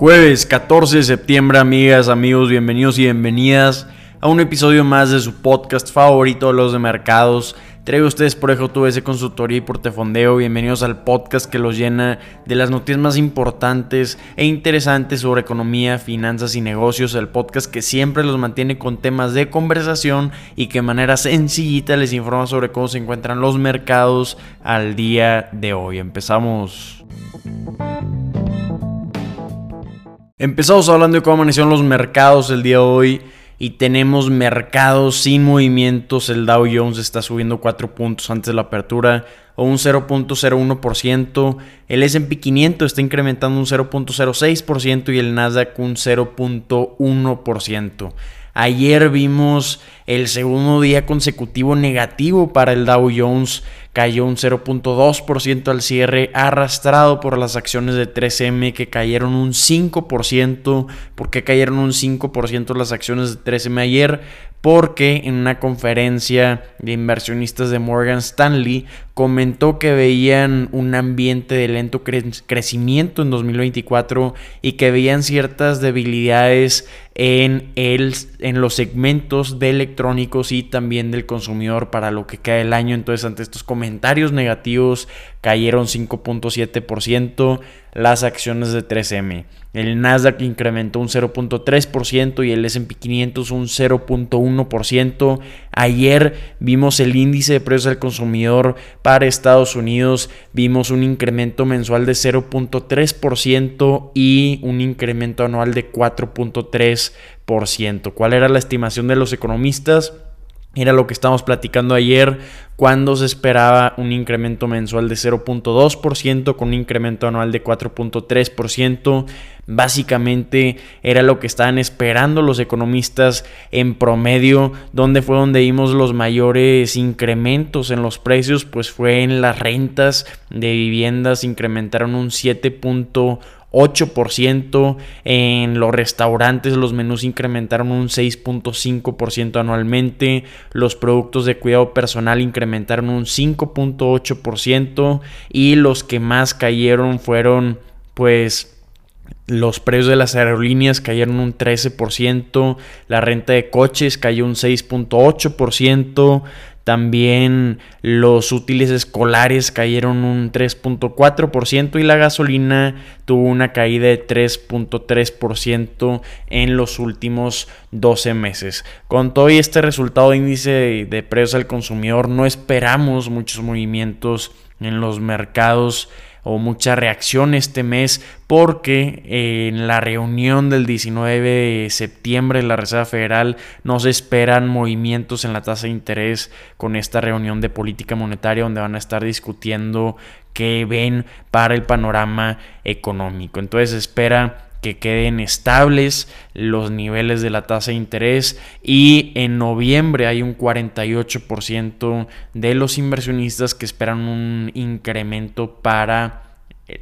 Jueves 14 de septiembre, amigas, amigos, bienvenidos y bienvenidas a un episodio más de su podcast favorito, Los de Mercados. Traigo a ustedes por EJTVS Consultoría y Portefondeo. Bienvenidos al podcast que los llena de las noticias más importantes e interesantes sobre economía, finanzas y negocios. El podcast que siempre los mantiene con temas de conversación y que de manera sencillita les informa sobre cómo se encuentran los mercados al día de hoy. Empezamos. Empezamos hablando de cómo amanecieron los mercados el día de hoy y tenemos mercados sin movimientos. El Dow Jones está subiendo 4 puntos antes de la apertura o un 0.01%. El SP 500 está incrementando un 0.06% y el Nasdaq un 0.1%. Ayer vimos el segundo día consecutivo negativo para el Dow Jones cayó un 0.2% al cierre, arrastrado por las acciones de 3M que cayeron un 5%. ¿Por qué cayeron un 5% las acciones de 3M ayer? Porque en una conferencia de inversionistas de Morgan Stanley comentó que veían un ambiente de lento crecimiento en 2024 y que veían ciertas debilidades en, el, en los segmentos de electrónicos y también del consumidor para lo que cae el año. Entonces, ante estos comentarios, comentarios negativos cayeron 5.7% las acciones de 3M. El Nasdaq incrementó un 0.3% y el SP 500 un 0.1%. Ayer vimos el índice de precios al consumidor para Estados Unidos. Vimos un incremento mensual de 0.3% y un incremento anual de 4.3%. ¿Cuál era la estimación de los economistas? Era lo que estábamos platicando ayer, cuando se esperaba un incremento mensual de 0.2% con un incremento anual de 4.3%. Básicamente era lo que estaban esperando los economistas en promedio, donde fue donde vimos los mayores incrementos en los precios, pues fue en las rentas de viviendas, incrementaron un 7.1%. 8%. En los restaurantes los menús incrementaron un 6.5% anualmente. Los productos de cuidado personal incrementaron un 5.8%. Y los que más cayeron fueron pues... Los precios de las aerolíneas cayeron un 13%, la renta de coches cayó un 6.8%, también los útiles escolares cayeron un 3.4% y la gasolina tuvo una caída de 3.3% en los últimos 12 meses. Con todo este resultado de índice de precios al consumidor no esperamos muchos movimientos en los mercados o mucha reacción este mes porque en la reunión del 19 de septiembre de la Reserva Federal no se esperan movimientos en la tasa de interés con esta reunión de política monetaria donde van a estar discutiendo qué ven para el panorama económico. Entonces espera que queden estables los niveles de la tasa de interés. Y en noviembre hay un 48% de los inversionistas que esperan un incremento para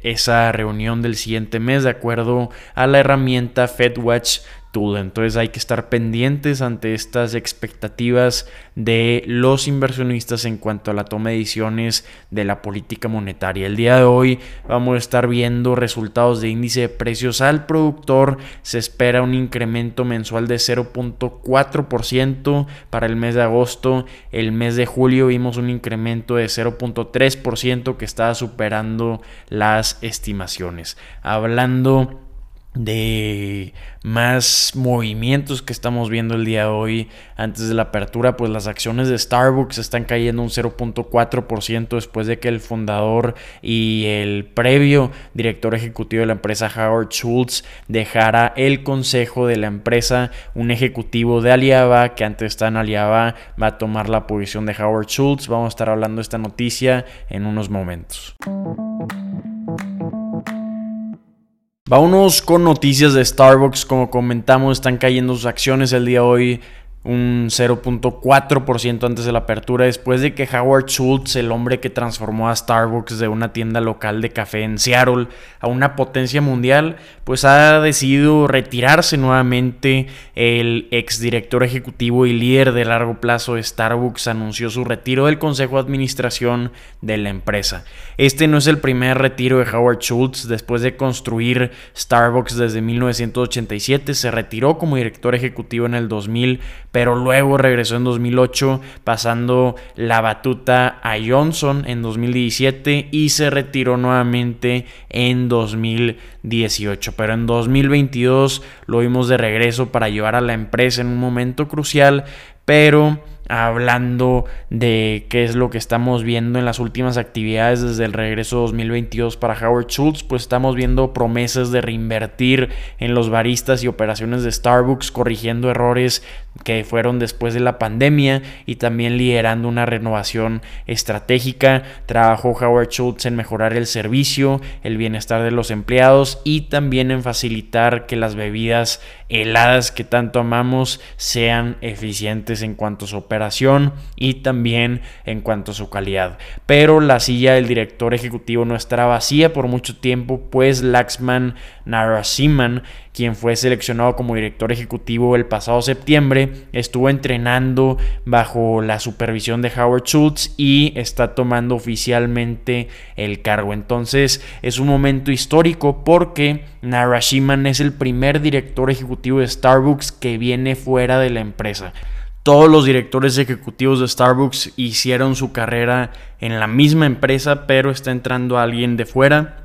esa reunión del siguiente mes de acuerdo a la herramienta FedWatch entonces hay que estar pendientes ante estas expectativas de los inversionistas en cuanto a la toma de decisiones de la política monetaria. El día de hoy vamos a estar viendo resultados de índice de precios al productor. Se espera un incremento mensual de 0.4% para el mes de agosto. El mes de julio vimos un incremento de 0.3% que estaba superando las estimaciones. Hablando de más movimientos que estamos viendo el día de hoy antes de la apertura, pues las acciones de Starbucks están cayendo un 0.4% después de que el fundador y el previo director ejecutivo de la empresa Howard Schultz dejara el consejo de la empresa. Un ejecutivo de Aliaba que antes está en Aliaba va a tomar la posición de Howard Schultz. Vamos a estar hablando de esta noticia en unos momentos. Vámonos con noticias de Starbucks. Como comentamos, están cayendo sus acciones el día de hoy un 0.4% antes de la apertura, después de que Howard Schultz, el hombre que transformó a Starbucks de una tienda local de café en Seattle a una potencia mundial, pues ha decidido retirarse nuevamente. El exdirector ejecutivo y líder de largo plazo de Starbucks anunció su retiro del consejo de administración de la empresa. Este no es el primer retiro de Howard Schultz. Después de construir Starbucks desde 1987, se retiró como director ejecutivo en el 2000 pero luego regresó en 2008 pasando la batuta a Johnson en 2017 y se retiró nuevamente en 2018. Pero en 2022 lo vimos de regreso para llevar a la empresa en un momento crucial, pero hablando de qué es lo que estamos viendo en las últimas actividades desde el regreso 2022 para Howard Schultz, pues estamos viendo promesas de reinvertir en los baristas y operaciones de Starbucks, corrigiendo errores que fueron después de la pandemia y también liderando una renovación estratégica. Trabajó Howard Schultz en mejorar el servicio, el bienestar de los empleados y también en facilitar que las bebidas heladas que tanto amamos sean eficientes en cuanto a su operación y también en cuanto a su calidad. Pero la silla del director ejecutivo no estará vacía por mucho tiempo, pues Laxman Narasimhan quien fue seleccionado como director ejecutivo el pasado septiembre, estuvo entrenando bajo la supervisión de Howard Schultz y está tomando oficialmente el cargo. Entonces es un momento histórico porque Narashiman es el primer director ejecutivo de Starbucks que viene fuera de la empresa. Todos los directores ejecutivos de Starbucks hicieron su carrera en la misma empresa, pero está entrando alguien de fuera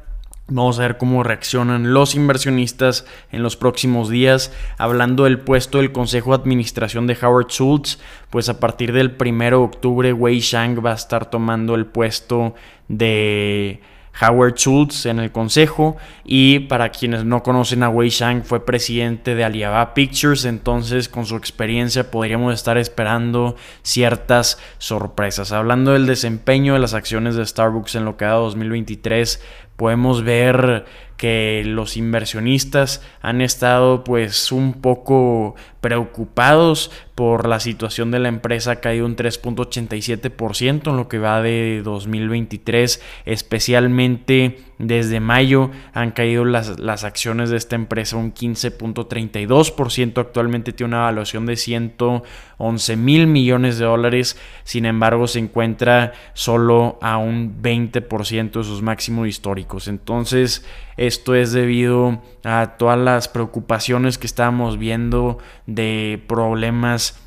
Vamos a ver cómo reaccionan los inversionistas en los próximos días. Hablando del puesto del Consejo de Administración de Howard Schultz, pues a partir del 1 de octubre Wei Shang va a estar tomando el puesto de Howard Schultz en el consejo y para quienes no conocen a Wei Shang fue presidente de Alibaba Pictures, entonces con su experiencia podríamos estar esperando ciertas sorpresas. Hablando del desempeño de las acciones de Starbucks en lo que da 2023, podemos ver que los inversionistas han estado pues un poco preocupados por la situación de la empresa, ha caído un 3.87% en lo que va de 2023, especialmente desde mayo han caído las, las acciones de esta empresa un 15.32%, actualmente tiene una evaluación de 111 mil millones de dólares, sin embargo se encuentra solo a un 20% de sus máximos históricos, entonces esto es debido a todas las preocupaciones que estábamos viendo de problemas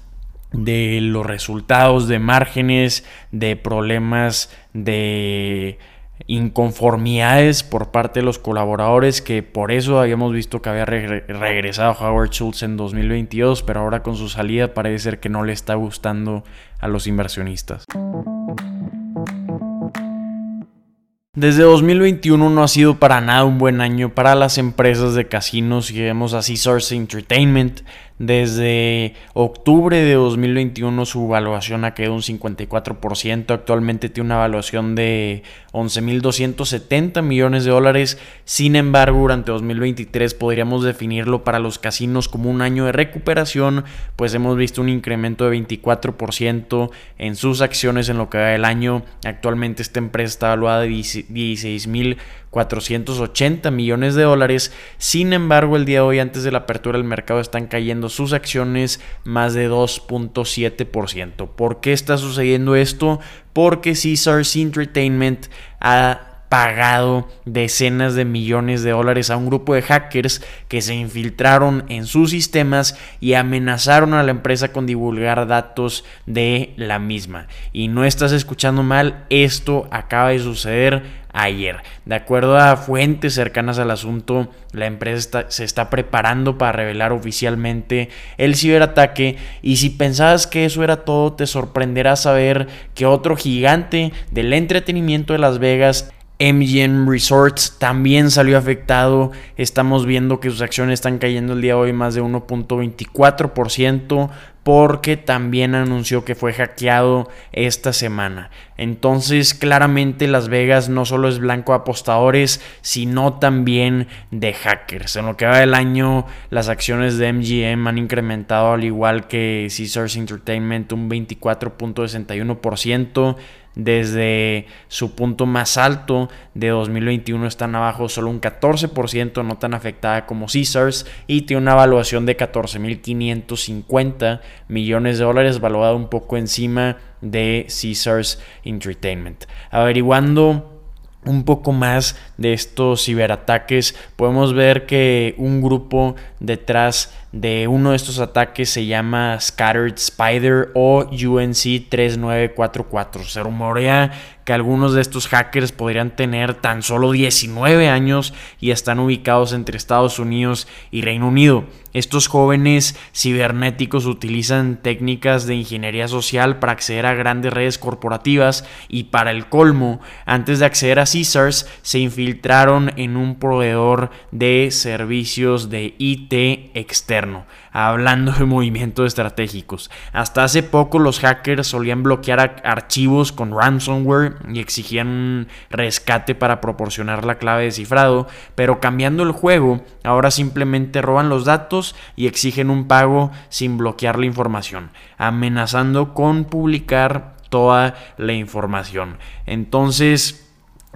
de los resultados de márgenes, de problemas de inconformidades por parte de los colaboradores que por eso habíamos visto que había regresado Howard Schultz en 2022 pero ahora con su salida parece ser que no le está gustando a los inversionistas. Desde 2021 no ha sido para nada un buen año para las empresas de casinos y vemos a Caesars Entertainment desde octubre de 2021 su evaluación ha quedado un 54%, actualmente tiene una evaluación de 11.270 millones de dólares, sin embargo durante 2023 podríamos definirlo para los casinos como un año de recuperación, pues hemos visto un incremento de 24% en sus acciones en lo que va del año, actualmente esta empresa está evaluada de 16.000 480 millones de dólares. Sin embargo, el día de hoy, antes de la apertura del mercado, están cayendo sus acciones más de 2.7%. ¿Por qué está sucediendo esto? Porque Caesars Entertainment ha pagado decenas de millones de dólares a un grupo de hackers que se infiltraron en sus sistemas y amenazaron a la empresa con divulgar datos de la misma. Y no estás escuchando mal, esto acaba de suceder ayer. De acuerdo a fuentes cercanas al asunto, la empresa se está preparando para revelar oficialmente el ciberataque y si pensabas que eso era todo, te sorprenderá saber que otro gigante del entretenimiento de Las Vegas MGM Resorts también salió afectado. Estamos viendo que sus acciones están cayendo el día de hoy más de 1.24% porque también anunció que fue hackeado esta semana. Entonces, claramente Las Vegas no solo es blanco de apostadores, sino también de hackers. En lo que va del año, las acciones de MGM han incrementado al igual que Caesars Entertainment un 24.61% desde su punto más alto de 2021 están abajo solo un 14%, no tan afectada como Caesars, y tiene una evaluación de 14.550 millones de dólares, valuada un poco encima de Caesars Entertainment. Averiguando un poco más de estos ciberataques, podemos ver que un grupo detrás de uno de estos ataques se llama Scattered Spider o UNC 3944. Se rumorea que algunos de estos hackers podrían tener tan solo 19 años y están ubicados entre Estados Unidos y Reino Unido. Estos jóvenes cibernéticos utilizan técnicas de ingeniería social para acceder a grandes redes corporativas y para el colmo, antes de acceder a Caesars, se infiltraron en un proveedor de servicios de IT externo hablando de movimientos estratégicos. Hasta hace poco los hackers solían bloquear archivos con ransomware y exigían un rescate para proporcionar la clave de cifrado, pero cambiando el juego, ahora simplemente roban los datos y exigen un pago sin bloquear la información, amenazando con publicar toda la información. Entonces,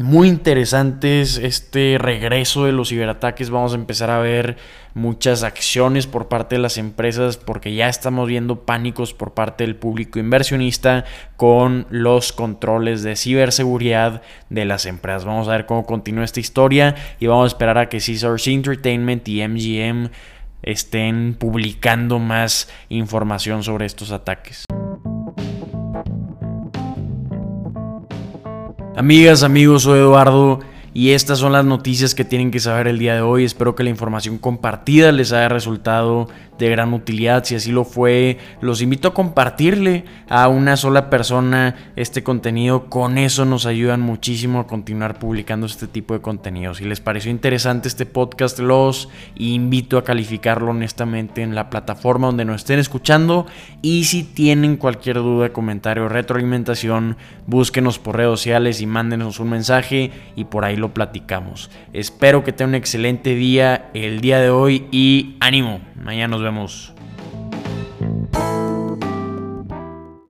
muy interesantes este regreso de los ciberataques. Vamos a empezar a ver muchas acciones por parte de las empresas porque ya estamos viendo pánicos por parte del público inversionista con los controles de ciberseguridad de las empresas. Vamos a ver cómo continúa esta historia y vamos a esperar a que Caesars Entertainment y MGM estén publicando más información sobre estos ataques. Amigas, amigos, soy Eduardo y estas son las noticias que tienen que saber el día de hoy. Espero que la información compartida les haya resultado de gran utilidad. Si así lo fue, los invito a compartirle a una sola persona este contenido. Con eso nos ayudan muchísimo a continuar publicando este tipo de contenido. Si les pareció interesante este podcast, los invito a calificarlo honestamente en la plataforma donde nos estén escuchando. Y si tienen cualquier duda, comentario retroalimentación, búsquenos por redes sociales y mándenos un mensaje y por ahí lo platicamos. Espero que tengan un excelente día el día de hoy y ánimo. Mañana nos vemos.